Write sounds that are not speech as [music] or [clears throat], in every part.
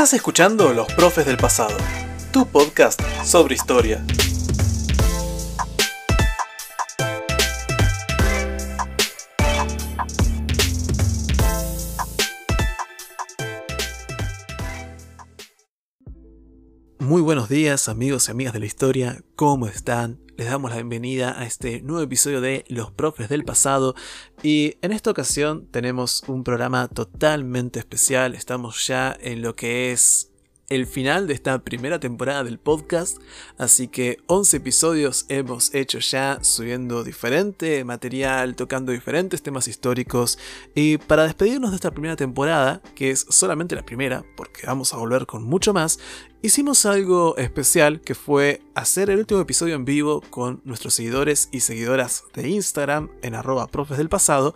Estás escuchando Los Profes del Pasado, tu podcast sobre historia. Días amigos y amigas de la historia, ¿cómo están? Les damos la bienvenida a este nuevo episodio de Los Profes del Pasado y en esta ocasión tenemos un programa totalmente especial, estamos ya en lo que es el final de esta primera temporada del podcast, así que 11 episodios hemos hecho ya subiendo diferente material, tocando diferentes temas históricos y para despedirnos de esta primera temporada, que es solamente la primera, porque vamos a volver con mucho más, hicimos algo especial que fue hacer el último episodio en vivo con nuestros seguidores y seguidoras de Instagram en arroba profes del pasado,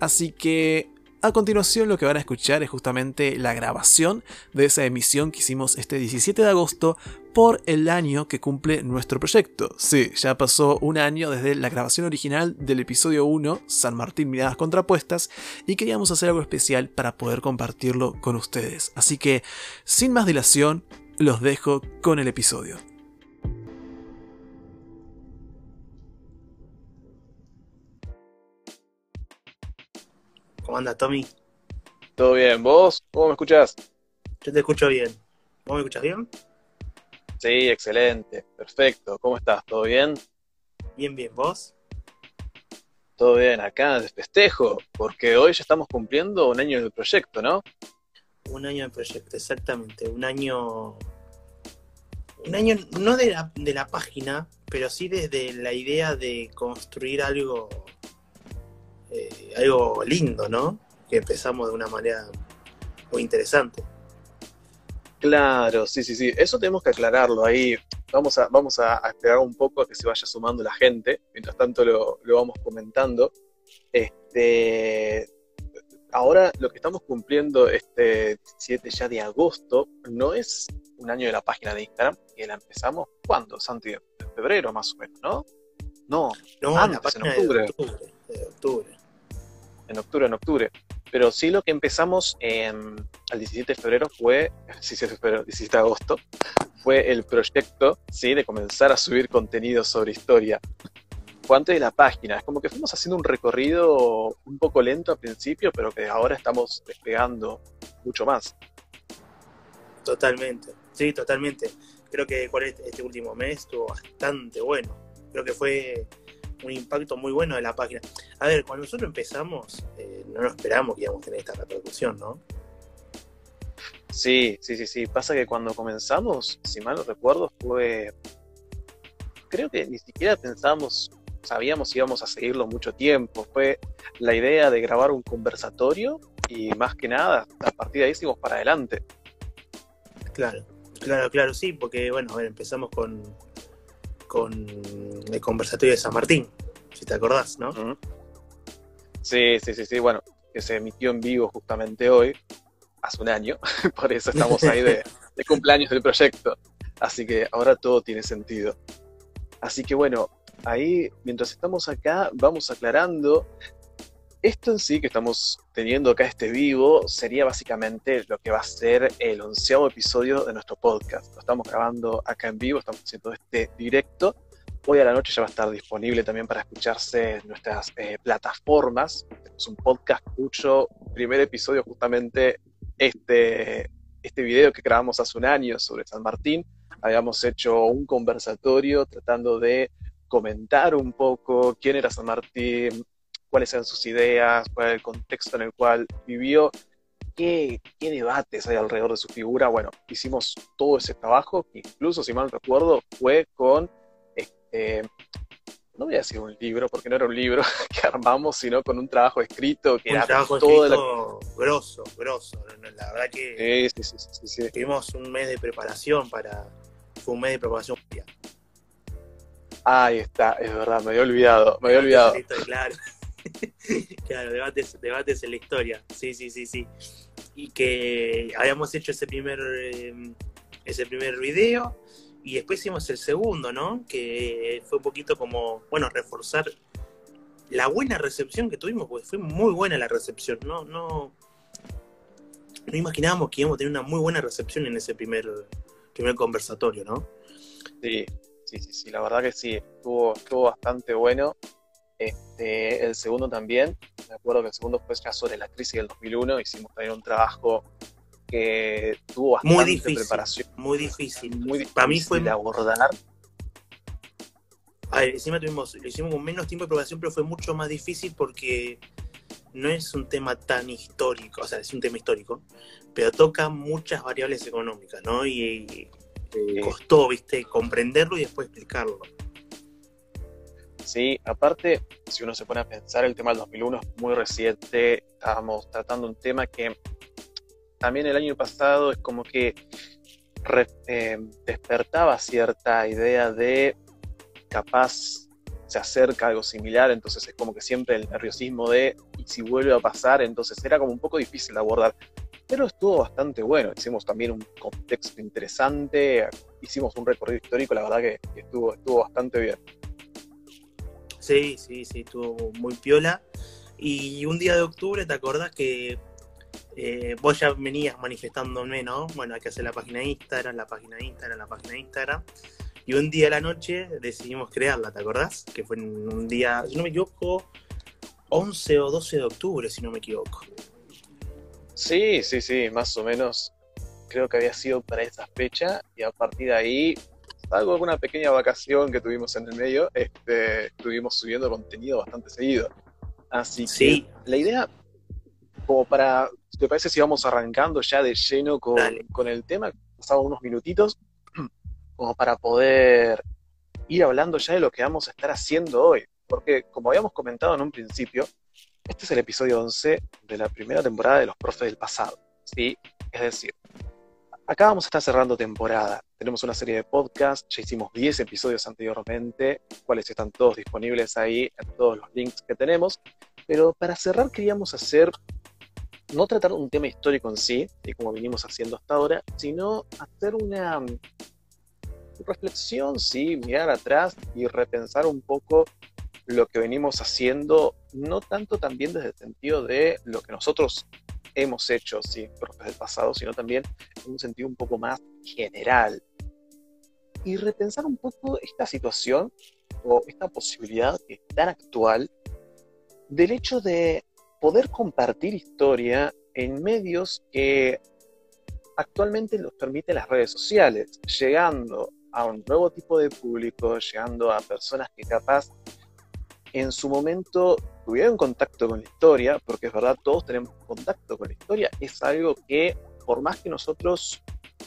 así que a continuación lo que van a escuchar es justamente la grabación de esa emisión que hicimos este 17 de agosto por el año que cumple nuestro proyecto. Sí, ya pasó un año desde la grabación original del episodio 1, San Martín Miradas Contrapuestas, y queríamos hacer algo especial para poder compartirlo con ustedes. Así que, sin más dilación, los dejo con el episodio. ¿Cómo anda, Tommy? ¿Todo bien? ¿Vos? ¿Cómo me escuchás? Yo te escucho bien. ¿Vos me escuchás bien? Sí, excelente. Perfecto. ¿Cómo estás? ¿Todo bien? Bien, bien. ¿Vos? Todo bien. Acá de festejo, porque hoy ya estamos cumpliendo un año del proyecto, ¿no? Un año del proyecto, exactamente. Un año. Un año no de la, de la página, pero sí desde la idea de construir algo eh, algo lindo, ¿no? Que empezamos de una manera muy interesante. Claro, sí, sí, sí. Eso tenemos que aclararlo ahí. Vamos a, vamos a, esperar un poco a que se vaya sumando la gente. Mientras tanto lo, vamos comentando. Este, ahora lo que estamos cumpliendo este 17 ya de agosto no es un año de la página de Instagram, que la empezamos ¿cuándo, Santi? En febrero más o menos, ¿no? No, no antes, en octubre. De octubre en octubre, en octubre. Pero sí lo que empezamos en, el 17 de febrero fue, [laughs] 17 de febrero, 17 de agosto, fue el proyecto, ¿sí? De comenzar a subir contenido sobre historia. Antes de la página, es como que fuimos haciendo un recorrido un poco lento al principio, pero que ahora estamos despegando mucho más. Totalmente, sí, totalmente. Creo que este último mes estuvo bastante bueno. Creo que fue un impacto muy bueno de la página. A ver, cuando nosotros empezamos, eh, no nos esperamos que íbamos a tener esta repercusión, ¿no? Sí, sí, sí, sí. Pasa que cuando comenzamos, si mal no recuerdo, fue. Creo que ni siquiera pensamos, sabíamos si íbamos a seguirlo mucho tiempo. Fue la idea de grabar un conversatorio y más que nada, a partir de ahí seguimos para adelante. Claro, claro, claro, sí, porque bueno, a ver, empezamos con, con el conversatorio de San Martín, si te acordás, ¿no? Sí, sí, sí, sí, bueno, que se emitió en vivo justamente hoy, hace un año, [laughs] por eso estamos ahí de, de cumpleaños del proyecto. Así que ahora todo tiene sentido. Así que bueno, ahí mientras estamos acá vamos aclarando esto en sí que estamos teniendo acá este vivo sería básicamente lo que va a ser el onceavo episodio de nuestro podcast. Lo estamos grabando acá en vivo, estamos haciendo este directo. Hoy a la noche ya va a estar disponible también para escucharse en nuestras eh, plataformas. Es un podcast cuyo primer episodio justamente este, este video que grabamos hace un año sobre San Martín. Habíamos hecho un conversatorio tratando de comentar un poco quién era San Martín, cuáles eran sus ideas, cuál era el contexto en el cual vivió, qué, qué debates hay alrededor de su figura. Bueno, hicimos todo ese trabajo, incluso, si mal recuerdo, fue con, este, no voy a decir un libro, porque no era un libro [laughs] que armamos, sino con un trabajo escrito, que un era trabajo todo escrito grosso, grosso. La verdad que sí, sí, sí, tuvimos un mes de preparación para, fue un mes de preparación. Ahí está, es verdad, me había olvidado, me había olvidado. Claro. [laughs] claro, debates, debates en la historia. Sí, sí, sí, sí. Y que habíamos hecho ese primer, em, ese primer video y después hicimos el segundo, ¿no? Que fue un poquito como, bueno, reforzar la buena recepción que tuvimos, porque fue muy buena la recepción, ¿no? No, no imaginábamos que íbamos a tener una muy buena recepción en ese primer, primer conversatorio, ¿no? Sí, sí, sí, sí, la verdad que sí, estuvo, estuvo bastante bueno. Este, el segundo también, me acuerdo que el segundo fue ya sobre la crisis del 2001, hicimos también un trabajo que tuvo bastante muy difícil, preparación. Muy difícil. Muy difícil Para mí fue de abordar. A ver, encima tuvimos, lo hicimos con menos tiempo de preparación, pero fue mucho más difícil porque no es un tema tan histórico, o sea, es un tema histórico, pero toca muchas variables económicas, ¿no? Y, y costó, viste, comprenderlo y después explicarlo. Sí, aparte, si uno se pone a pensar, el tema del 2001 es muy reciente, estábamos tratando un tema que también el año pasado es como que re, eh, despertaba cierta idea de capaz se acerca algo similar, entonces es como que siempre el nerviosismo de y si vuelve a pasar, entonces era como un poco difícil de abordar. Pero estuvo bastante bueno, hicimos también un contexto interesante, hicimos un recorrido histórico, la verdad que, estuvo, estuvo bastante bien. Sí, sí, sí, estuvo muy piola. Y un día de octubre, ¿te acordás que eh, vos ya venías manifestándome, ¿no? Bueno, hay que hacer la página de Instagram, la página de Instagram, la página de Instagram. Y un día a la noche decidimos crearla, ¿te acordás? Que fue un día, si no me equivoco, 11 o 12 de octubre, si no me equivoco. Sí, sí, sí, más o menos. Creo que había sido para esa fecha y a partir de ahí, salvo alguna pequeña vacación que tuvimos en el medio, este, estuvimos subiendo contenido bastante seguido. Así Sí. que la idea, como para, si te parece si vamos arrancando ya de lleno con, el tema, pasamos unos minutitos, [clears throat] como para poder ir hablando ya de lo que vamos a estar haciendo hoy. Porque como habíamos comentado en un principio, este es el episodio 11 de la primera temporada de Los Profes del Pasado. ¿sí? Es decir, acá vamos a estar cerrando temporada. Tenemos una serie de podcasts, ya hicimos 10 episodios anteriormente, cuales están todos disponibles ahí en todos los links que tenemos. Pero para cerrar queríamos hacer, no tratar un tema histórico en sí, y como venimos haciendo hasta ahora, sino hacer una reflexión, sí, mirar atrás y repensar un poco lo que venimos haciendo, no tanto también desde el sentido de lo que nosotros hemos hecho, sí, profes del pasado, sino también en un sentido un poco más general. Y repensar un poco esta situación o esta posibilidad que es tan actual del hecho de poder compartir historia en medios que actualmente nos permiten las redes sociales, llegando a un nuevo tipo de público, llegando a personas que capaz en su momento tuvieron contacto con la historia, porque es verdad, todos tenemos contacto con la historia, es algo que por más que nosotros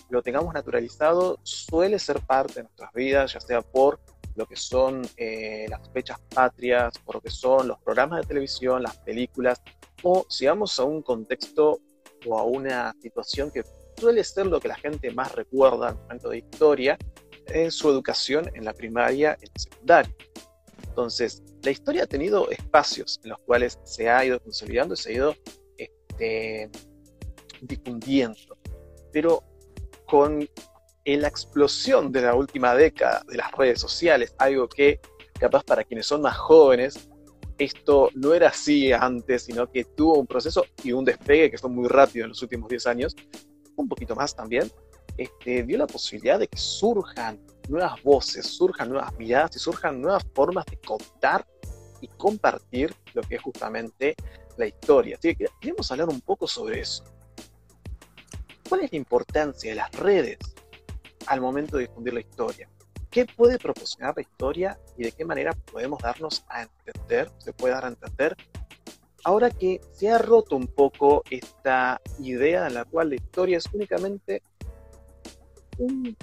lo tengamos naturalizado, suele ser parte de nuestras vidas, ya sea por lo que son eh, las fechas patrias, por lo que son los programas de televisión, las películas, o si vamos a un contexto o a una situación que suele ser lo que la gente más recuerda en momento de historia, es su educación en la primaria en la secundaria. Entonces, la historia ha tenido espacios en los cuales se ha ido consolidando y se ha ido este, difundiendo. Pero con la explosión de la última década de las redes sociales, algo que capaz para quienes son más jóvenes, esto no era así antes, sino que tuvo un proceso y un despegue que fue muy rápido en los últimos 10 años, un poquito más también, este, dio la posibilidad de que surjan nuevas voces, surjan nuevas miradas y surjan nuevas formas de contar y compartir lo que es justamente la historia. Así que queremos hablar un poco sobre eso. ¿Cuál es la importancia de las redes al momento de difundir la historia? ¿Qué puede proporcionar la historia y de qué manera podemos darnos a entender, se puede dar a entender, ahora que se ha roto un poco esta idea en la cual la historia es únicamente un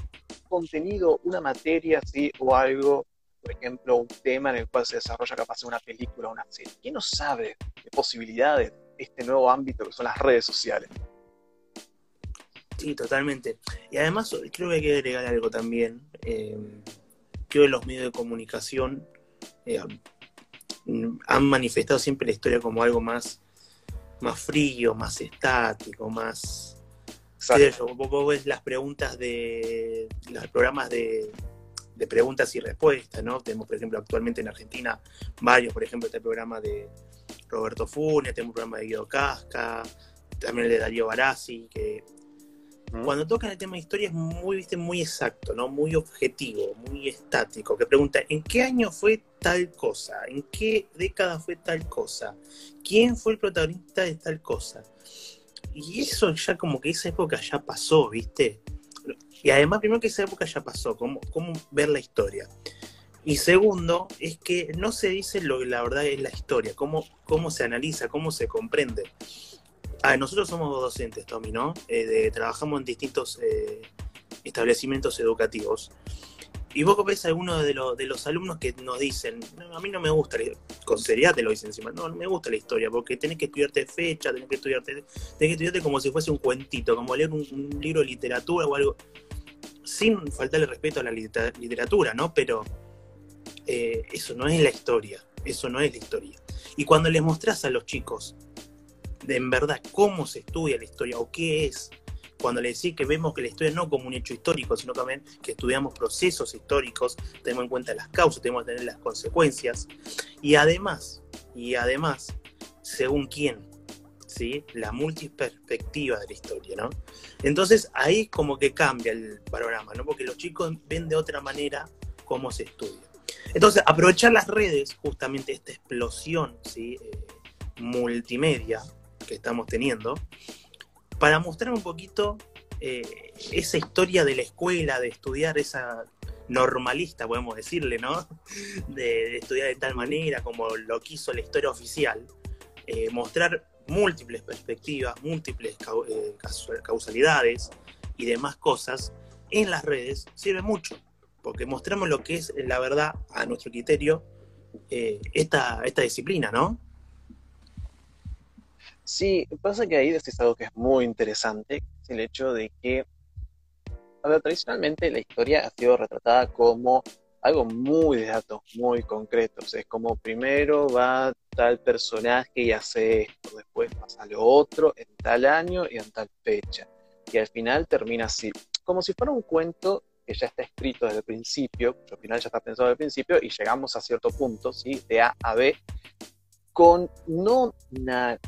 contenido, una materia, ¿sí? o algo, por ejemplo, un tema en el cual se desarrolla capaz una película o una serie. ¿Quién no sabe de posibilidades de este nuevo ámbito que son las redes sociales? Sí, totalmente. Y además creo que hay que agregar algo también. Eh, creo que los medios de comunicación eh, han manifestado siempre la historia como algo más, más frío, más estático, más... qué sé yo, vos, ves las preguntas de los programas de, de preguntas y respuestas, ¿no? Tenemos, por ejemplo, actualmente en Argentina varios, por ejemplo, está el programa de Roberto Funes, tenemos el programa de Guido Casca, también el de Darío Barassi, que cuando tocan el tema de historia es muy, viste, muy exacto, ¿no? Muy objetivo, muy estático, que pregunta, ¿en qué año fue tal cosa? ¿En qué década fue tal cosa? ¿Quién fue el protagonista de tal cosa? Y eso ya como que esa época ya pasó, ¿viste? Y además, primero que esa época ya pasó, cómo, cómo ver la historia. Y segundo, es que no se dice lo que la verdad es la historia, cómo, cómo se analiza, cómo se comprende. Ah, nosotros somos docentes, Tommy, ¿no? Eh, trabajamos en distintos eh, establecimientos educativos. Y vos ves a alguno de, de, los alumnos que nos dicen, a mí no me gusta, con seriedad te lo dicen encima, no, no me gusta la historia, porque tenés que estudiarte fecha, tenés que estudiarte, tenés que estudiarte como si fuese un cuentito, como leer un, libro de literatura o algo, sin faltarle respeto a la literatura, ¿no? Pero eh, eso no es la historia, eso no es la historia. Y cuando les mostrás a los chicos de en verdad cómo se estudia la historia o qué es. Cuando le decís que vemos que la historia no como un hecho histórico, sino también que estudiamos procesos históricos, tenemos en cuenta las causas, tenemos que tener las consecuencias. Y además, y además, según quién, ¿sí? la multiperspectiva de la historia, ¿no? Entonces ahí como que cambia el panorama, ¿no? Porque los chicos ven de otra manera cómo se estudia. Entonces, aprovechar las redes, justamente esta explosión ¿sí? Eh, multimedia, que estamos teniendo, para mostrar un poquito eh, esa historia de la escuela, de estudiar esa normalista, podemos decirle, ¿no? [laughs] De, estudiar de tal manera como lo quiso la historia oficial, eh, mostrar múltiples perspectivas, múltiples eh, causalidades y demás cosas en las redes sirve mucho, porque mostramos lo que es la verdad a nuestro criterio esta, esta disciplina, ¿no? Sí, pasa que ahí decís algo que es muy interesante, es el hecho de que, tradicionalmente la historia ha sido retratada como algo muy de datos, muy concretos. Es como primero va tal personaje y hace esto, después pasa lo otro en tal año y en tal fecha. Y al final termina así, como si fuera un cuento que ya está escrito desde el principio, al final ya está pensado desde el principio y llegamos a cierto punto, ¿sí? de A a B, con no una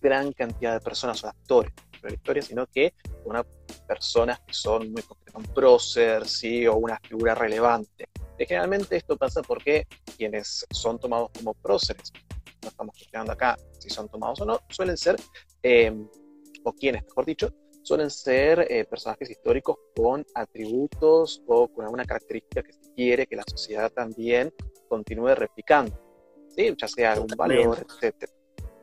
gran cantidad de personas o actores de la historia, sino que unas personas que son muy un prócer, ¿sí? o una figura relevante. Y generalmente esto pasa porque quienes son tomados como próceres, no estamos cuestionando acá si son tomados o no, suelen ser, em, o quienes, mejor dicho, suelen ser eh, personajes históricos con atributos o con alguna característica que se quiere que la sociedad también continúe replicando, ¿sí? ya sea algún valor, etc.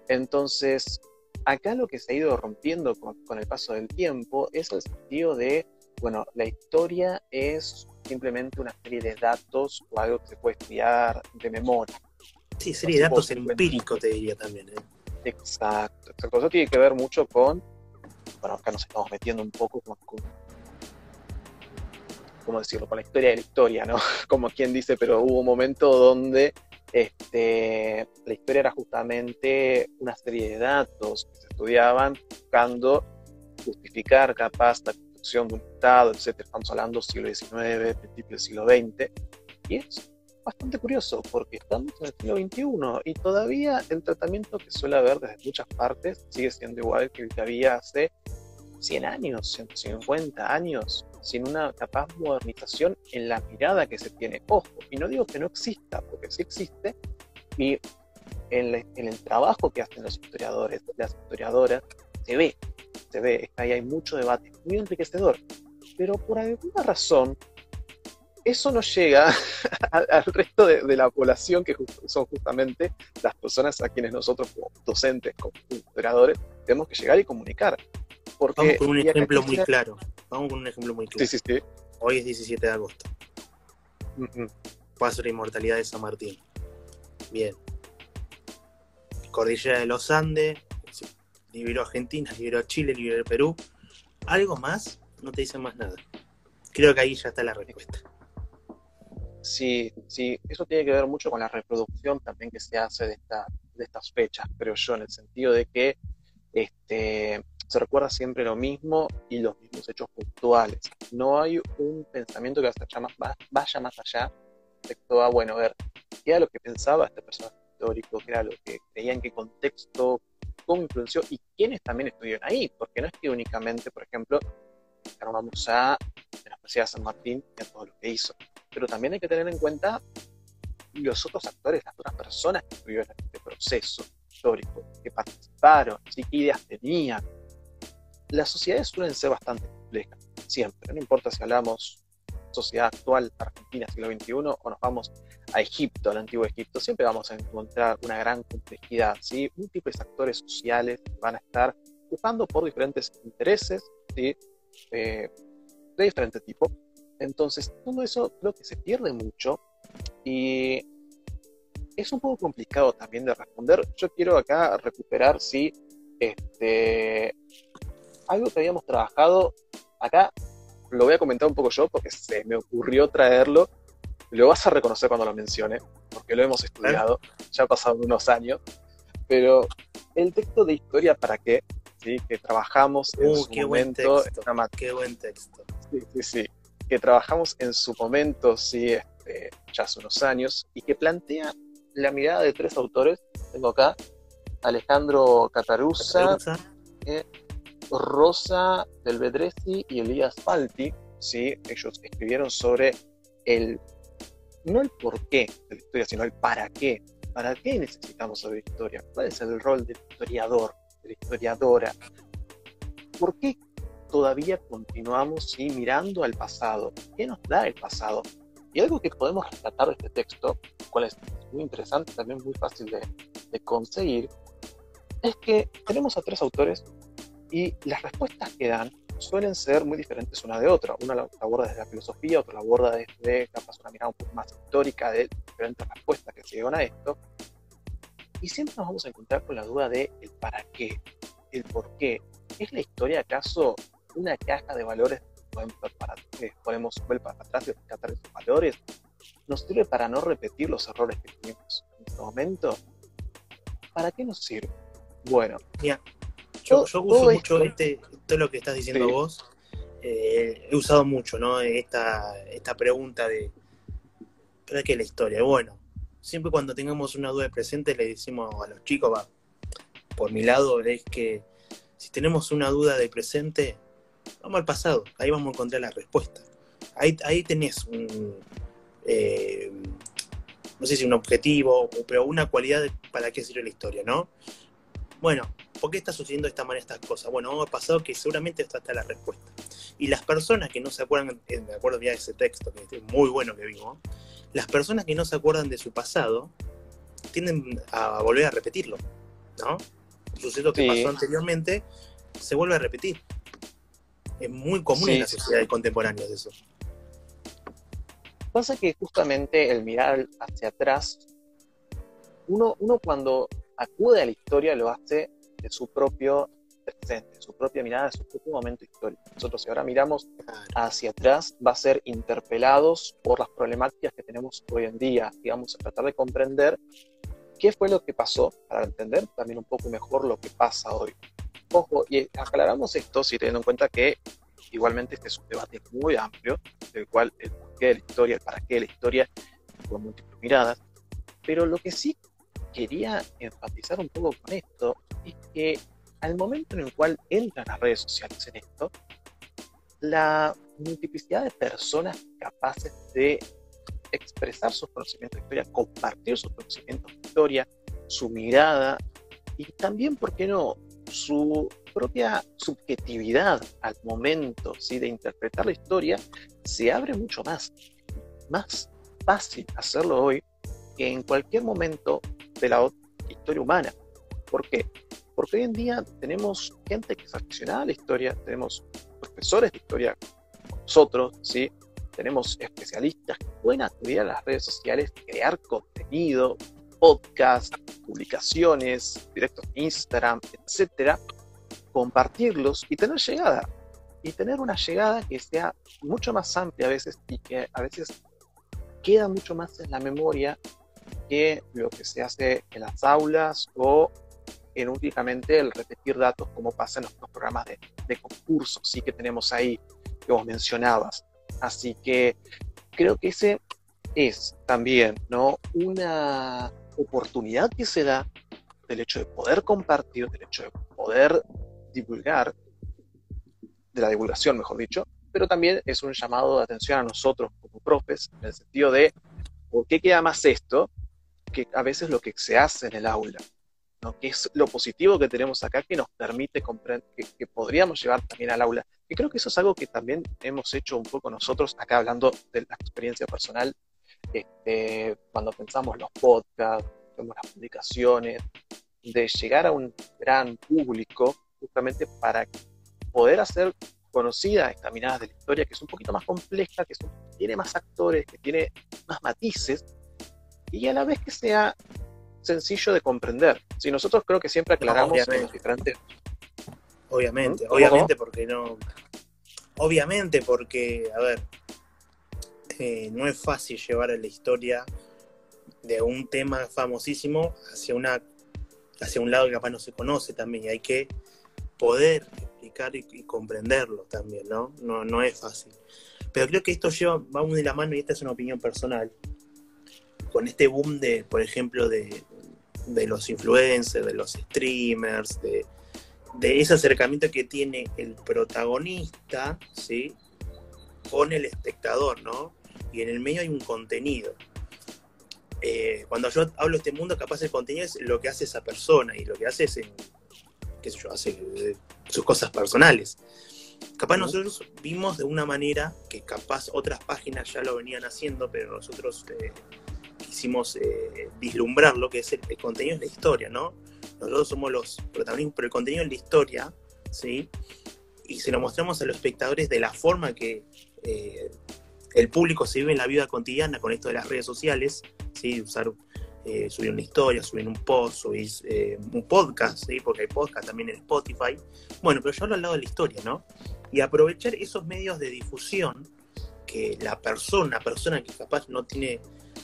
Entonces, Acá lo que se ha ido rompiendo con, el paso del tiempo es el sentido de, bueno, la historia es simplemente una serie de datos o algo que se puede estudiar de memoria. Sí, serie de datos empíricos, te diría también. ¿eh? Exacto, Eso tiene que ver mucho con, bueno, acá nos estamos metiendo un poco con, con ¿cómo decirlo? Con la historia de la historia, ¿no? [laughs] Como quien dice, pero hubo un momento donde este, la historia era justamente una serie de datos que se estudiaban buscando justificar capaz la construcción de un Estado, etc. Estamos hablando siglo XIX, principio del siglo XX. Y es bastante curioso porque estamos en el siglo XXI y todavía el tratamiento que suele haber desde muchas partes sigue siendo igual que el que había hace 100 años, 150 años sin una capaz modernización en la mirada que se tiene. Ojo, y no digo que no exista, porque sí existe, y en, el trabajo que hacen los historiadores, las historiadoras, se ve, se ve, ahí hay mucho debate, muy enriquecedor, pero por alguna razón eso no llega [laughs] al, resto de, la población, que son justamente las personas a quienes nosotros como docentes, como historiadores, tenemos que llegar y comunicar. Vamos con un ejemplo muy claro. Vamos con un ejemplo muy claro. Sí, sí, sí. Hoy es 17 de agosto. Paso de la inmortalidad de San Martín. Bien. Cordillera de los Andes, liberó Argentina, liberó Chile, liberó Perú. ¿Algo más? No te dicen más nada. Creo que ahí ya está la respuesta. Sí, sí, eso tiene que ver mucho con la reproducción también que se hace de, esta, de estas fechas, pero yo, en el sentido de que este, se recuerda siempre lo mismo y los mismos hechos puntuales. No hay un pensamiento que vaya más allá respecto a, bueno, ver, qué era lo que pensaba este personaje histórico, qué era lo que creía, en qué contexto cómo influenció y quiénes también estuvieron ahí, porque no es que únicamente, por ejemplo, vamos a la Universidad de San Martín y a todo lo que hizo, pero también hay que tener en cuenta los otros actores, las otras personas que estuvieron en este proceso histórico, que participaron, qué ideas tenían. Las sociedades suelen ser bastante complejas, siempre, no importa si hablamos sociedad actual, Argentina, siglo XXI, o nos vamos a Egipto, al antiguo Egipto, siempre vamos a encontrar una gran complejidad, ¿sí? múltiples actores sociales van a estar buscando por diferentes intereses ¿sí? Eh, de diferente tipo. Entonces, todo eso creo que se pierde mucho y es un poco complicado también de responder. Yo quiero acá recuperar, sí, este, algo que habíamos trabajado acá, lo voy a comentar un poco yo porque se me ocurrió traerlo. Lo vas a reconocer cuando lo mencione, porque lo hemos estudiado, ya han pasado unos años. Pero el texto de historia, ¿para qué? ¿Sí? Que trabajamos en uh, su qué momento. Buen texto, qué buen texto. Sí, sí, sí. Que trabajamos en su momento, sí, este, ya hace unos años, y que plantea la mirada de tres autores. Tengo acá Alejandro Cataruza, eh, Rosa del Bedresi y Elías Falti. ¿sí? Ellos escribieron sobre el, no el por qué de la historia, sino el para qué. ¿Para qué necesitamos saber historia? ¿Cuál es el rol del historiador, de la historiadora? ¿Por qué todavía continuamos mirando al pasado? ¿Qué nos da el pasado? Y algo que podemos rescatar de este texto, cual es muy interesante, también muy fácil de conseguir, es que tenemos a tres autores y las respuestas que dan suelen ser muy diferentes una de otra. Una la aborda desde la filosofía, otra la aborda desde capaz una mirada un poco más histórica de diferentes respuestas que se llevan a esto. Y siempre nos vamos a encontrar con la duda de el para qué, el por qué. ¿Es la historia acaso una caja de valores para, podemos volver para atrás y rescatar esos valores? ¿Nos sirve para no repetir los errores que tuvimos en este momento? ¿Para qué nos sirve? Bueno, yo, uso mucho este, todo lo que estás diciendo vos. Eh, he usado mucho, ¿no? Esta, esta pregunta de ¿para qué la historia? Bueno, siempre cuando tengamos una duda de presente le decimos a los chicos, va, por mi lado, es que si tenemos una duda de presente, vamos al pasado, ahí vamos a encontrar la respuesta. Ahí, ahí tenés un, eh, no sé si un objetivo, pero una cualidad de para qué sirve la historia, ¿no? Bueno, ¿por qué está sucediendo de esta manera estas cosas? Bueno, ha pasado que seguramente esta está la respuesta. Y las personas que no se acuerdan, eh, me acuerdo ya de ese texto, que es muy bueno que vimos, las personas que no se acuerdan de su pasado tienden a volver a repetirlo, ¿no? Suceso que pasó anteriormente se vuelve a repetir. Es muy común en la sociedad contemporánea eso. Pasa que justamente el mirar hacia atrás, uno, uno cuando acude a la historia lo hace de su propio presente, su propia mirada, su propio momento histórico. Nosotros si ahora miramos hacia atrás, va a ser interpelados por las problemáticas que tenemos hoy en día, digamos, a tratar de comprender qué fue lo que pasó, para entender también un poco mejor lo que pasa hoy. Ojo, y aclaramos esto si teniendo en cuenta que igualmente este es un debate muy amplio, del cual el porqué de la historia, el para qué de la historia, con múltiples miradas, pero lo que sí quería enfatizar un poco con esto es que al momento en el cual entran las redes sociales en esto, la multiplicidad de personas capaces de expresar sus conocimientos de historia, compartir sus conocimientos de historia, su mirada y también, ¿por qué no?, su propia subjetividad al momento ¿sí? de interpretar la historia, se abre mucho más. Más fácil hacerlo hoy que en cualquier momento de la historia humana. ¿Por qué? Porque hoy en día tenemos gente que es aficionada a la historia, tenemos profesores de historia nosotros, ¿sí? tenemos especialistas que pueden acudir a las redes sociales, crear contenido, podcast, publicaciones, directos en Instagram, etcétera, compartirlos y tener llegada. Y tener una llegada que sea mucho más amplia a veces y que a veces queda mucho más en la memoria que lo que se hace en las aulas o en únicamente el repetir datos como pasa en los programas de, de concursos sí que tenemos ahí que vos mencionabas. Así que creo que ese es también ¿no? una oportunidad que se da del hecho de poder compartir, del hecho de poder divulgar, de la divulgación, mejor dicho, pero también es un llamado de atención a nosotros como profes, en el sentido de, ¿por qué queda más esto que a veces lo que se hace en el aula? ¿no? que es lo positivo que tenemos acá que nos permite comprender, que, podríamos llevar también al aula. Y creo que eso es algo que también hemos hecho un poco nosotros, acá hablando de la experiencia personal, este, cuando pensamos los podcasts, las publicaciones, de llegar a un gran público justamente para poder hacer conocida esta mirada de la historia que es un poquito más compleja, que tiene más actores, que tiene más matices y a la vez que sea sencillo de comprender. Si nosotros creo que siempre aclaramos los diferentes. Obviamente, obviamente porque no. Obviamente porque, a ver, eh, no es fácil llevar a la historia de un tema famosísimo hacia una hacia un lado que capaz no se conoce también y hay que poder explicar y, comprenderlo también, ¿no? ¿no? No es fácil. Pero creo que esto lleva, va muy de la mano y esta es una opinión personal. Con este boom de, por ejemplo, de, de los influencers, de los streamers, de, ese acercamiento que tiene el protagonista, ¿sí? Con el espectador, ¿no? Y en el medio hay un contenido. Eh, cuando yo hablo de este mundo, capaz el contenido es lo que hace esa persona y lo que hace es, qué sé yo, hace eh, sus cosas personales. Capaz nosotros vimos de una manera que capaz otras páginas ya lo venían haciendo, pero nosotros eh, quisimos eh, vislumbrar lo que es el, contenido de la historia, ¿no? Nosotros somos los protagonistas, pero el contenido es la historia, ¿sí? Y se lo mostramos a los espectadores de la forma que eh, el público se vive en la vida cotidiana con esto de las redes sociales, ¿sí? Usar, eh, subir una historia, subir un post, subir un podcast, ¿sí? Porque hay podcast también en Spotify. Bueno, pero yo hablo al lado de la historia, ¿no? Y aprovechar esos medios de difusión que la persona, persona que capaz no tiene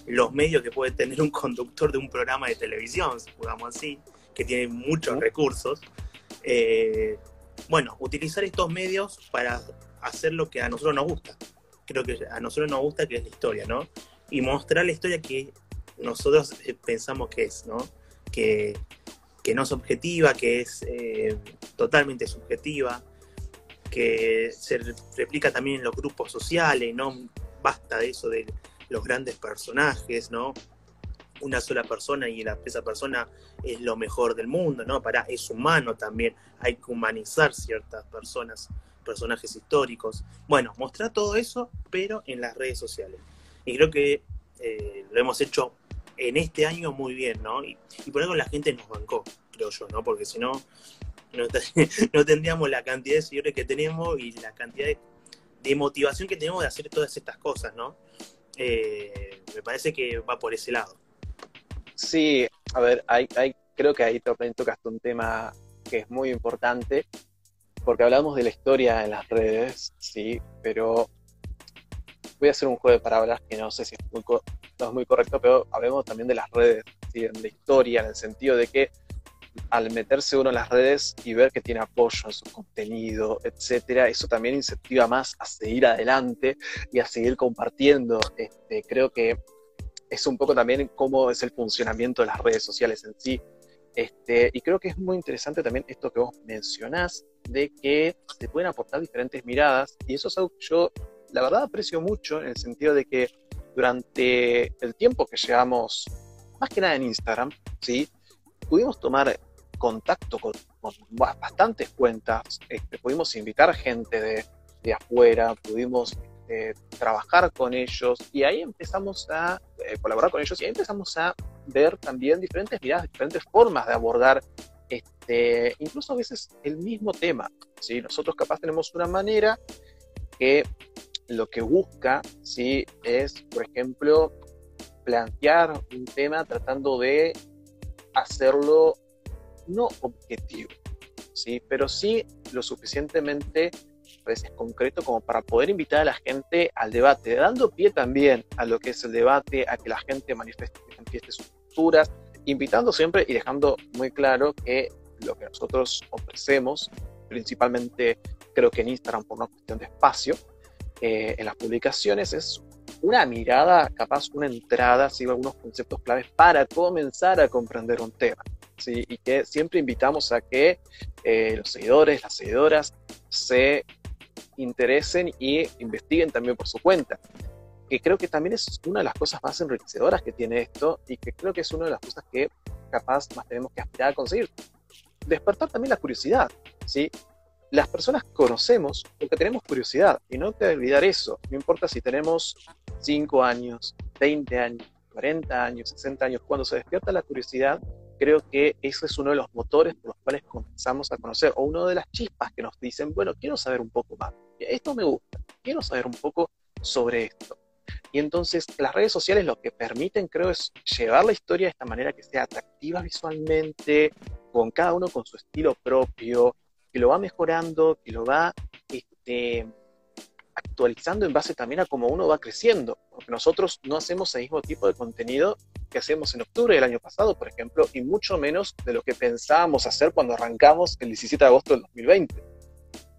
los medios que puede tener un conductor de un programa de televisión, digamos así, que tiene muchos recursos. Eh, bueno, utilizar estos medios para hacer lo que a nosotros nos gusta. Creo que a nosotros nos gusta que es la historia, ¿no? Y mostrar la historia que nosotros eh, pensamos que es, ¿no? Que, no es objetiva, que es eh, totalmente subjetiva, que se replica también en los grupos sociales, no basta de eso de los grandes personajes, ¿no? Una sola persona y esa persona es lo mejor del mundo, ¿no? Para, es humano también, hay que humanizar ciertas personas, personajes históricos. Bueno, mostrar todo eso, pero en las redes sociales. Y creo que eh, lo hemos hecho en este año muy bien, ¿no? Y, por algo la gente nos bancó, creo yo, ¿no? Porque si no, no, [laughs] tendríamos la cantidad de seguidores que tenemos y la cantidad de motivación que tenemos de hacer todas estas cosas, ¿no? Eh, me parece que va por ese lado. Sí, a ver, hay, hay, creo que ahí también tocaste un tema que es muy importante, porque hablamos de la historia en las redes, sí, pero voy a hacer un juego de palabras que no sé si es muy, no es muy correcto, pero hablemos también de las redes, ¿sí? de historia, en el sentido de que al meterse uno en las redes y ver que tiene apoyo en su contenido, etcétera, eso también incentiva más a seguir adelante y a seguir compartiendo. Este, creo que es un poco también cómo es el funcionamiento de las redes sociales en sí. Este, y creo que es muy interesante también esto que vos mencionás, de que se pueden aportar diferentes miradas, y eso es algo que yo, la verdad, aprecio mucho, en el sentido de que durante el tiempo que llevamos, más que nada en Instagram, ¿sí? pudimos tomar contacto con, bastantes cuentas, este, pudimos invitar gente de, afuera, pudimos eh, trabajar con ellos y ahí empezamos a eh, colaborar con ellos y ahí empezamos a ver también diferentes miradas, diferentes formas de abordar este, incluso a veces el mismo tema. ¿sí? Nosotros capaz tenemos una manera que lo que busca ¿sí? es, por ejemplo, plantear un tema tratando de hacerlo no objetivo, ¿sí? pero sí lo suficientemente a veces concreto como para poder invitar a la gente al debate, dando pie también a lo que es el debate, a que la gente manifieste, manifieste sus posturas, invitando siempre y dejando muy claro que lo que nosotros ofrecemos, principalmente creo que en Instagram por una cuestión de espacio, eh, en las publicaciones es una mirada, capaz una entrada, sigo algunos conceptos claves para comenzar a comprender un tema. ¿Sí? y que siempre invitamos a que eh, los seguidores, las seguidoras, se interesen y investiguen también por su cuenta. Que creo que también es una de las cosas más enriquecedoras que tiene esto y que creo que es una de las cosas que capaz más tenemos que aspirar a conseguir. Despertar también la curiosidad, ¿sí? Las personas conocemos porque tenemos curiosidad y no te olvidar eso. No importa si tenemos 5 años, 20 años, 40 años, 60 años, cuando se despierta la curiosidad, creo que ese es uno de los motores por los cuales comenzamos a conocer, o uno de las chispas que nos dicen, bueno, quiero saber un poco más, esto me gusta, quiero saber un poco sobre esto. Y entonces las redes sociales lo que permiten, creo, es llevar la historia de esta manera que sea atractiva visualmente, con cada uno con su estilo propio, que lo va mejorando, que lo va este, actualizando en base también a cómo uno va creciendo, porque nosotros no hacemos el mismo tipo de contenido que hacemos en octubre del año pasado, por ejemplo, y mucho menos de lo que pensábamos hacer cuando arrancamos el 17 de agosto del 2020.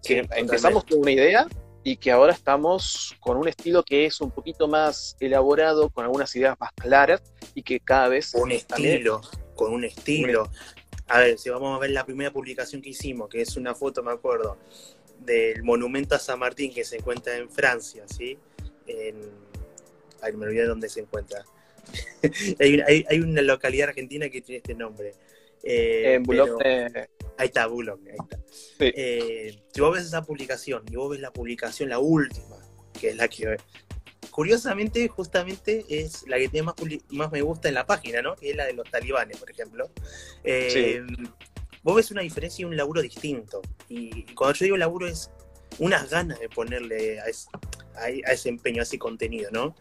que empezamos con una idea y que ahora estamos con un estilo que es un poquito más elaborado, con algunas ideas más claras y que cada vez... Un estilo, con un estilo. A ver, si vamos a ver la primera publicación que hicimos, que es una foto, me acuerdo, del monumento a San Martín que se encuentra en Francia, ¿sí? En... Ay, me olvidé dónde se encuentra. [laughs] hay, una, hay, una, localidad argentina que tiene este nombre. Eh, en Boulogne. Ahí está, Boulogne, ahí está. Eh, si vos ves esa publicación y vos ves la publicación, la última, que es la que curiosamente, justamente es la que tiene más, más me gusta en la página, ¿no? Que es la de los talibanes, por ejemplo. Eh, vos ves una diferencia y un laburo distinto. Y, cuando yo digo laburo es unas ganas de ponerle a ese empeño, a ese contenido, ¿no?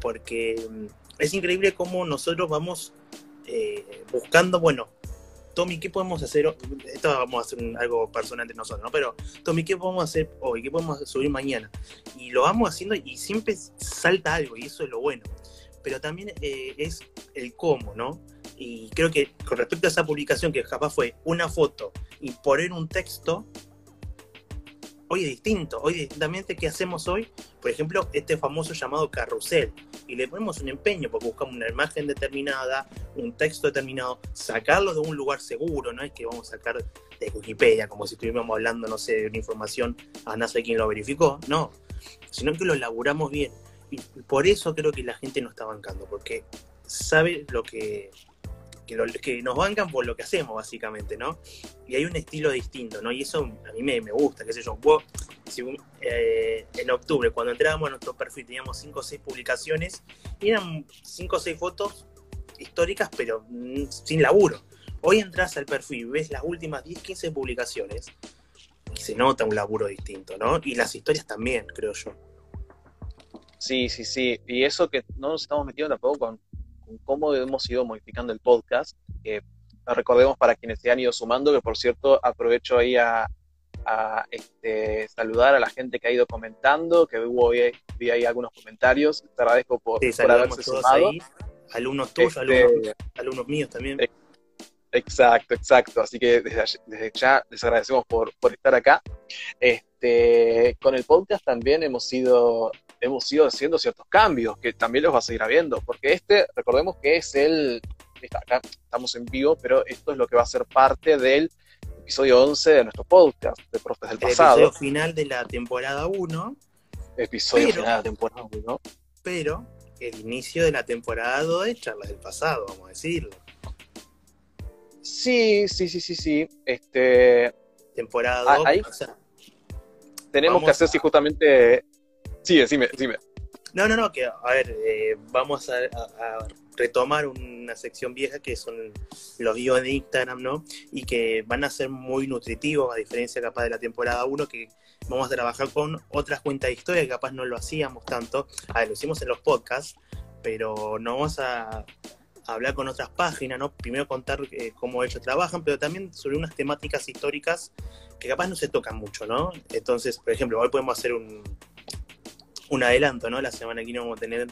Porque mm, es increíble cómo nosotros vamos eh, buscando, bueno, Tommy, ¿qué podemos hacer? Esto vamos a hacer algo personal entre nosotros, ¿no? Pero, Tommy, ¿qué podemos hacer hoy? ¿Qué podemos subir mañana? Y lo vamos haciendo y siempre salta algo, y eso es lo bueno. Pero también eh, es el cómo, ¿no? Y creo que con respecto a esa publicación, que capaz fue una foto y poner un texto, hoy es distinto. Hoy distintamente, ¿qué hacemos hoy? Por ejemplo, este famoso llamado carrusel. Y le ponemos un empeño porque buscamos una imagen determinada, un texto determinado, sacarlo de un lugar seguro, no es que vamos a sacar de Wikipedia como si estuviéramos hablando, no sé, de una información a no sé quién lo verificó, no, sino que lo elaboramos bien. Y por eso creo que la gente no está bancando, porque sabe lo que, que, nos bancan por lo que hacemos, básicamente, ¿no? Y hay un estilo distinto, ¿no? Y eso a mí me, gusta, qué sé yo. Eh, en octubre, cuando entrábamos a nuestro perfil, teníamos 5 o 6 publicaciones, y eran 5 o 6 fotos históricas, pero mm, sin laburo. Hoy entras al perfil, ves las últimas 10, 15 publicaciones, y se nota un laburo distinto, ¿no? Y las historias también, creo yo. Sí, sí, sí. Y eso que no nos estamos metiendo tampoco con cómo hemos ido modificando el podcast. recordemos para quienes se han ido sumando, que por cierto aprovecho ahí a, este, saludar a la gente que ha ido comentando, que hubo hoy, vi ahí algunos comentarios. Te agradezco por, haberse sumado. Alumnos tuyos, este, alumnos, míos también. Exacto, exacto. Así que desde, ya les agradecemos por, por, estar acá. Este, con el podcast también hemos ido hemos ido haciendo ciertos cambios que también los va a seguir habiendo, porque este, recordemos que es el, acá estamos en vivo, pero esto es lo que va a ser parte del episodio 11 de nuestro podcast de Profes del Pasado. Episodio final de la temporada 1. Episodio final de la temporada 1. Pero el inicio de la temporada 2 de Charlas del Pasado, vamos a decirlo. Sí, sí, sí, sí, sí. Este... Temporada 2. Ah, tenemos que hacer si justamente Sí, decime, decime. No, no, no, que a ver, eh, vamos a, retomar una sección vieja que son los videos de Instagram, ¿no? Y que van a ser muy nutritivos, a diferencia capaz de la temporada 1, que vamos a trabajar con otras cuentas de historia que capaz no lo hacíamos tanto. A ver, lo hicimos en los podcasts, pero no vamos a, hablar con otras páginas, ¿no? Primero contar eh, cómo ellos trabajan, pero también sobre unas temáticas históricas que capaz no se tocan mucho, ¿no? Entonces, por ejemplo, hoy podemos hacer un, un adelanto, ¿no? La semana que viene vamos a tener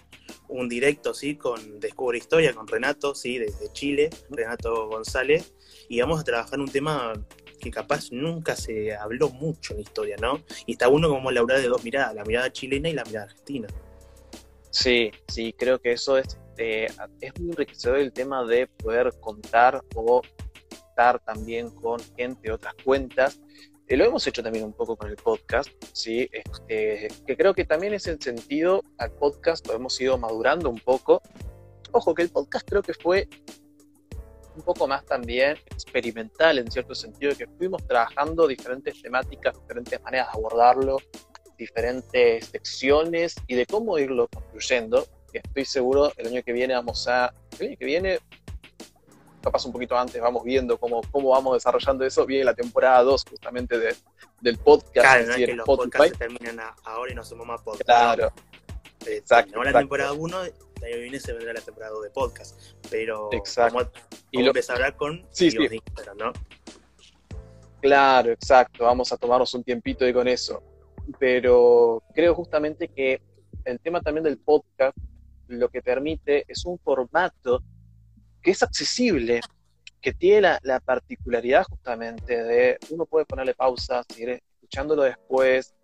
un directo, ¿sí? Con Descubre Historia, con Renato, ¿sí? Desde Chile, Renato González, y vamos a trabajar un tema que capaz nunca se habló mucho en la historia, ¿no? Y está uno como la de dos miradas, la mirada chilena y la mirada argentina. Sí, sí, creo que eso es, eh, es muy enriquecedor el tema de poder contar o conectar también con gente otras cuentas. Eh, lo hemos hecho también un poco con el podcast, ¿sí? Este, que creo que también es el sentido al podcast, lo hemos ido madurando un poco. Ojo, que el podcast creo que fue un poco más también experimental en cierto sentido, que fuimos trabajando diferentes temáticas, diferentes maneras de abordarlo, diferentes secciones y de cómo irlo construyendo. Estoy seguro el año que viene vamos a, el año que viene, capaz un poquito antes, vamos viendo cómo, cómo vamos desarrollando eso. Viene la temporada 2 justamente de, del podcast. Claro, no es que los podcasts se terminan ahora y no somos más podcast. Claro. Eh, exacto. la temporada 1, el año viene se vendrá la temporada 2 de podcast. Pero exacto. vamos, y lo... empezar a hablar con sí, sí. Instagram, ¿no? Claro, exacto. Vamos a tomarnos un tiempito ahí con eso. Pero creo justamente que el tema también del podcast lo que permite es un formato que es accesible, que tiene la, la particularidad justamente de uno puede ponerle pausa, seguir escuchándolo después,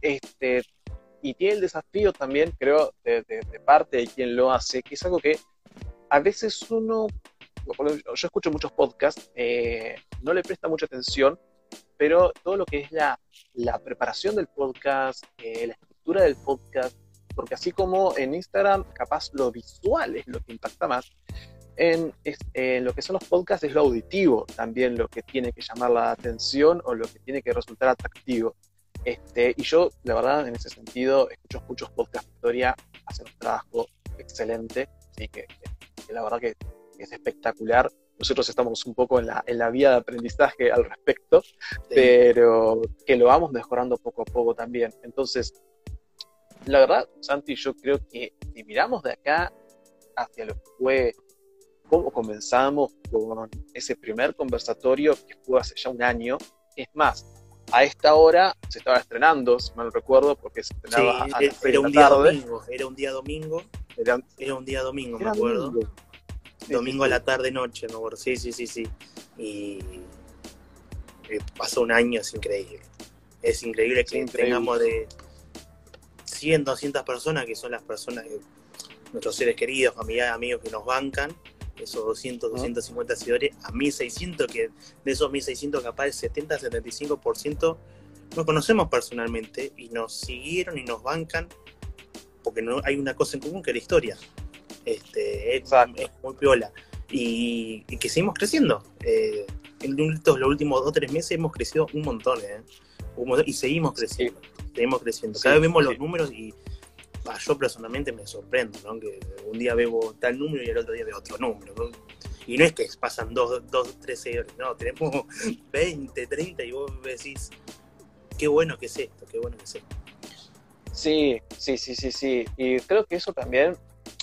este, y tiene el desafío también, creo, de, de, de, parte de quien lo hace, que es algo que a veces uno, yo escucho muchos podcasts, eh, no le presta mucha atención, pero todo lo que es la, la preparación del podcast, eh, la estructura del podcast, porque así como en Instagram, capaz lo visual es lo que impacta más, en, en, lo que son los podcasts es lo auditivo también lo que tiene que llamar la atención o lo que tiene que resultar atractivo. Este, y yo, la verdad, en ese sentido, escucho muchos podcasts de historia, hacen un trabajo excelente, así que, que la verdad que es espectacular. Nosotros estamos un poco en la, en la vía de aprendizaje al respecto, sí. pero que lo vamos mejorando poco a poco también. Entonces, la verdad, Santi, yo creo que si miramos de acá hacia lo que fue cómo comenzamos con ese primer conversatorio que fue hace ya un año. Es más, a esta hora se estaba estrenando, si mal recuerdo, porque se estrenaba sí, a las era, un día tarde. domingo, era un día domingo. Era, era un día domingo, me acuerdo. Domingo, sí, domingo sí, a la tarde noche, me acuerdo. Sí, sí, sí, sí. Y pasó un año, es increíble. Es increíble que increíble. tengamos de 100, 200 personas, que son las personas, que, nuestros seres queridos, familiares, amigos que nos bancan, esos 200, 250 seguidores, a 1600, que de esos 1600 capaz el 70, 75% no conocemos personalmente y nos siguieron y nos bancan porque no hay una cosa en común que la historia. Este, es, es muy piola. Y, y, que seguimos creciendo. Eh, en estos, los últimos dos o tres meses hemos crecido un montón, ¿eh? un montón y seguimos creciendo. Sí. Seguimos creciendo. Cada sí, vez vemos sí. los números y yo personalmente me sorprendo, ¿no? Que un día veo tal número y el otro día veo otro número. Y no es que pasan dos, dos tres seguidores, no, tenemos [laughs] 20, 30 y vos decís, qué bueno que es esto, qué bueno que es esto. Sí, sí, sí, sí, sí. Y creo que eso también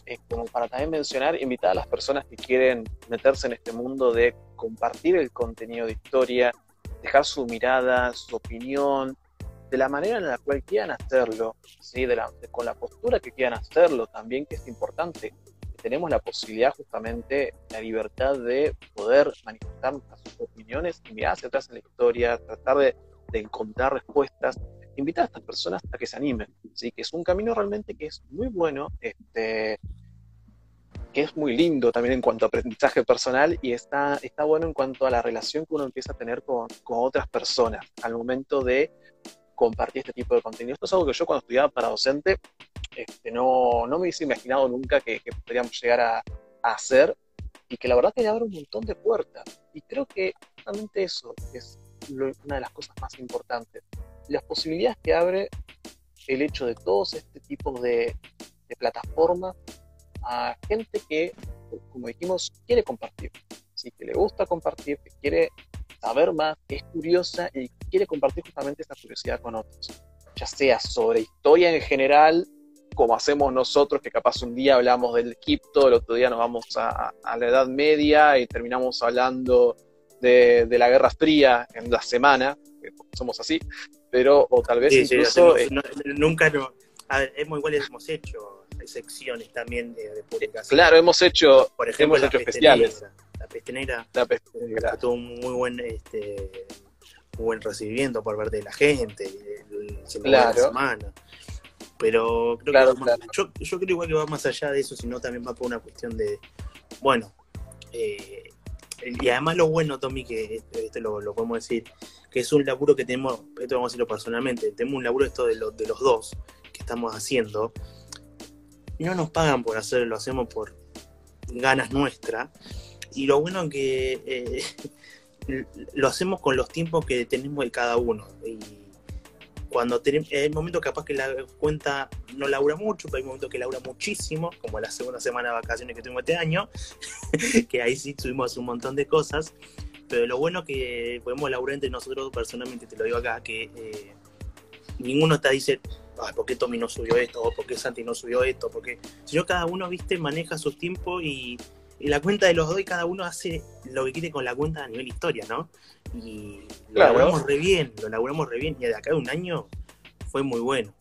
es como para también mencionar, invitar a las personas que quieren meterse en este mundo de compartir el contenido de historia, dejar su mirada, su opinión, de la manera en la cual quieran hacerlo, ¿sí? con la postura que quieran hacerlo también, que es importante. Tenemos la posibilidad justamente, la libertad de poder manifestar nuestras opiniones y mirar hacia atrás en la historia, tratar de, de encontrar respuestas, invitar a estas personas a que se animen, ¿sí? que es un camino realmente que es muy bueno, este, que es muy lindo también en cuanto a aprendizaje personal y está, está bueno en cuanto a la relación que uno empieza a tener con, con otras personas al momento de compartir este tipo de contenido. Esto es algo que yo cuando estudiaba para docente este, no, no me hubiese imaginado nunca que, que podríamos llegar a, a, hacer y que la verdad que abre un montón de puertas. Y creo que justamente eso es lo, una de las cosas más importantes. Las posibilidades que abre el hecho de todos este tipo de, de plataformas a gente que, como dijimos, quiere compartir. ¿sí? Que le gusta compartir, que quiere saber más, es curiosa y quiere compartir justamente esta curiosidad con otros. Ya sea sobre historia en general, como hacemos nosotros, que capaz un día hablamos del Egipto, el otro día nos vamos a, a la Edad Media y terminamos hablando de, de, la Guerra Fría en la semana, que somos así, pero o tal vez sí, incluso... Sí, no, nunca, no, a ver, hemos igual hemos hecho secciones también de, de publicación. Claro, hemos hecho, Por ejemplo, hemos hecho especiales. Peste negra, la peste negra. tuvo un muy buen este muy buen recibimiento por parte de la gente claro. la semana pero creo claro, que claro. Yo, yo, creo igual que va más allá de eso sino también va por una cuestión de bueno eh, y además lo bueno, Tommy, que este, lo, lo, podemos decir, que es un laburo que tenemos, esto vamos a decirlo personalmente, tenemos un laburo esto de, lo, de los dos que estamos haciendo. No nos pagan por hacerlo, lo hacemos por ganas nuestras. Y lo bueno que eh, [laughs] lo hacemos con los tiempos que tenemos de cada uno. Y cuando tenemos, hay momentos capaz que la cuenta no labura mucho, pero hay momentos que labura muchísimo, como la segunda semana de vacaciones que tuvimos este año, [laughs] que ahí sí tuvimos un montón de cosas. Pero lo bueno que podemos laburar entre nosotros, personalmente te lo digo acá, que eh, ninguno te dice, ¿por qué Tommy no subió esto? ¿O por qué Santi no subió esto? Porque si yo cada uno, viste, maneja su tiempo y, la cuenta de los dos y cada uno hace lo que quiere con la cuenta a nivel historia, ¿no? Y lo laburamos re bien, lo laburamos re bien. Y de acá de un año fue muy bueno.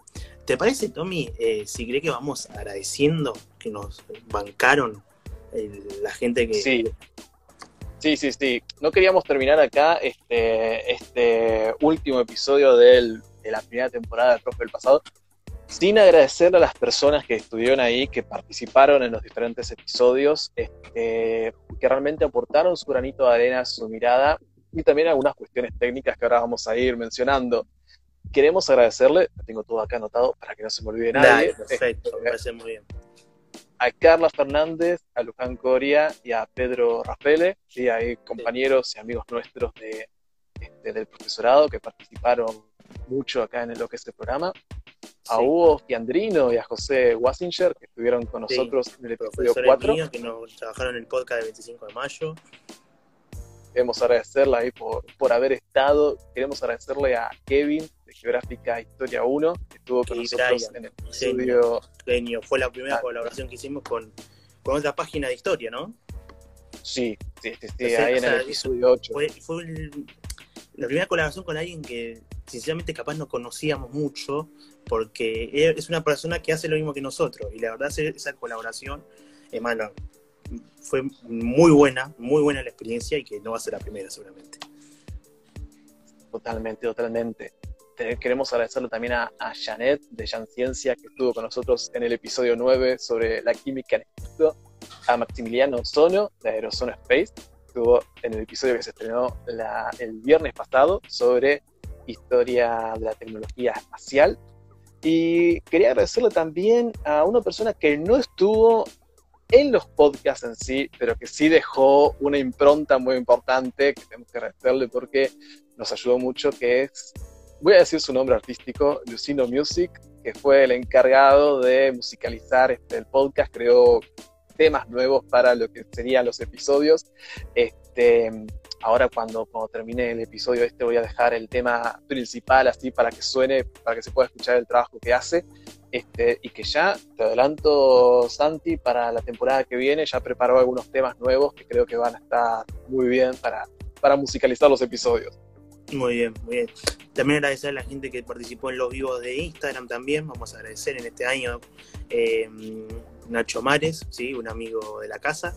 ¿Te parece, Tommy, eh, si cree que vamos agradeciendo que nos bancaron la gente que... Sí. Sí, sí, sí. No queríamos terminar acá este, este último episodio del, de la primera temporada de Profe del Pasado sin agradecerle a las personas que estuvieron ahí, que participaron en los diferentes episodios, este, que realmente aportaron su granito de arena, su mirada y también algunas cuestiones técnicas que ahora vamos a ir mencionando. Queremos agradecerle, tengo todo acá anotado para que no se me olvide nada. Perfecto, me parece muy bien a Carla Fernández, a Luján Coria y a Pedro Rafele, y hay compañeros y amigos nuestros de, este, del profesorado que participaron mucho acá en lo que es el programa. A Hugo Fiandrino y a José Wassinger, que estuvieron con nosotros en el episodio 4. Míos que nos trabajaron en el podcast del 25 de mayo. Queremos agradecerle ahí por, por haber estado. Queremos agradecerle a Kevin de Geográfica Historia 1, que estuvo con nosotros en el episodio. Genio. Fue la primera ah. colaboración que hicimos con, con otra página de historia, ¿no? Sí, sí, sí, ahí en el episodio 8. Fue, fue la primera colaboración con alguien que sinceramente capaz no conocíamos mucho, porque es una persona que hace lo mismo que nosotros, y la verdad esa colaboración, hermano, fue muy buena, muy buena la experiencia y que no va a ser la primera seguramente. Totalmente, totalmente. Queremos agradecerle también a, Janet de Jan Ciencia, que estuvo con nosotros en el episodio 9 sobre la química en Egipto, a Maximiliano Sono de Aerosono Space, estuvo en el episodio que se estrenó el viernes pasado sobre historia de la tecnología espacial. Y quería agradecerle también a una persona que no estuvo en los podcasts en sí, pero que sí dejó una impronta muy importante que tenemos que agradecerle porque nos ayudó mucho, que es, voy a decir su nombre artístico, Lucino Music, que fue el encargado de musicalizar este, el podcast, creó temas nuevos para lo que serían los episodios. Este, ahora cuando, cuando termine el episodio este voy a dejar el tema principal así para que suene, para que se pueda escuchar el trabajo que hace. Este, y que ya, te adelanto, Santi, para la temporada que viene ya preparó algunos temas nuevos que creo que van a estar muy bien para, para musicalizar los episodios. Muy bien, muy bien. También agradecer a la gente que participó en los vivos de Instagram también. Vamos a agradecer en este año eh, Nacho Mares, ¿sí? un amigo de la casa,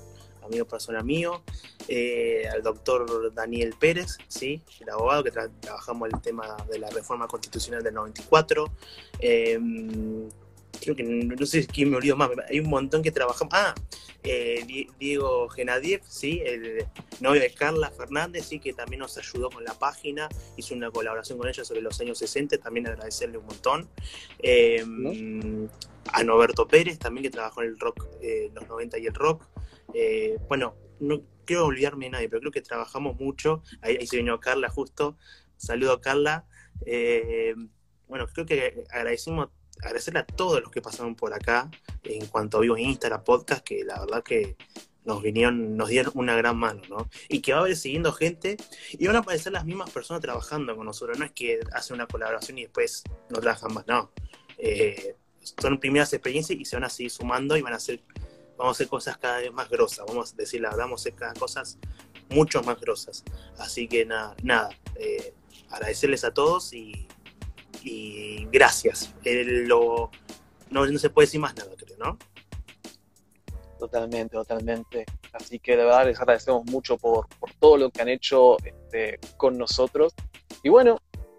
amigo personal mío. Eh, al doctor Daniel Pérez, ¿sí? el abogado que trabajamos el tema de la reforma constitucional del 94. Creo que no sé quién me olvido más, hay un montón que trabajamos. Ah, eh, Diego Genadiev, ¿sí? el novio de Carla Fernández, ¿sí? que también nos ayudó con la página, hizo una colaboración con ella sobre los años 60, también agradecerle un montón. Em, a Noberto Pérez, también que trabajó en el rock, eh, los 90 y el rock. bueno, no quiero olvidarme de nadie, pero creo que trabajamos mucho. Ahí, se vino Carla justo. Saludo a Carla. Eh, bueno, creo que agradecemos, agradecerle a todos los que pasaron por acá en cuanto a vivo en Instagram, podcast, que la verdad que nos vinieron, nos dieron una gran mano, ¿no? Y que va a haber siguiendo gente y van a aparecer las mismas personas trabajando con nosotros. No es que hacen una colaboración y después no trabajan más, no. Eh, son primeras experiencias y se van a seguir sumando y van a ser vamos a hacer cosas cada vez más grosas, vamos a decir la verdad, vamos a hacer cada cosas mucho más grosas. Así que nada, nada eh, agradecerles a todos y, gracias. no, no se puede decir más nada, creo, ¿no? Totalmente, totalmente. Así que de verdad les agradecemos mucho por, todo lo que han hecho este, con nosotros. Y bueno,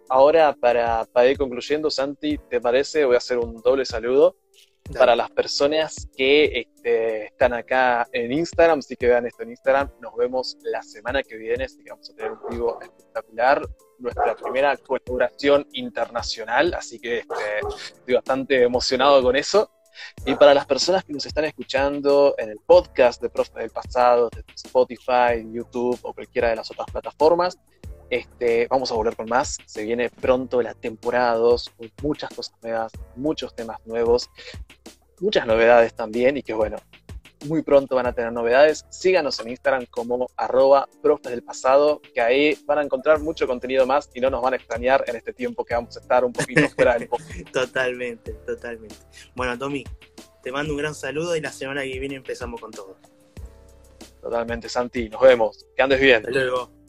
ahora para, para ir concluyendo, Santi, ¿te parece? Voy a hacer un doble saludo para las personas que este, están acá en Instagram, sí que vean esto en Instagram, nos vemos la semana que viene, así que vamos a tener un vivo espectacular, nuestra primera colaboración internacional, así que este, estoy bastante emocionado con eso. Y para las personas que nos están escuchando en el podcast de Profe del Pasado, de Spotify, YouTube o cualquiera de las otras plataformas, este, vamos a volver con más. Se viene pronto la temporada 2 con muchas cosas nuevas, muchos temas nuevos, muchas novedades también y que bueno, muy pronto van a tener novedades. Síganos en Instagram como arroba profes del pasado, que ahí van a encontrar mucho contenido más y no nos van a extrañar en este tiempo que vamos a estar un poquito [laughs] fuera del podcast. Totalmente, totalmente. Bueno, Tommy, te mando un gran saludo y la semana que viene empezamos con todo. Totalmente, Santi. Nos vemos. Que andes bien. Hasta luego.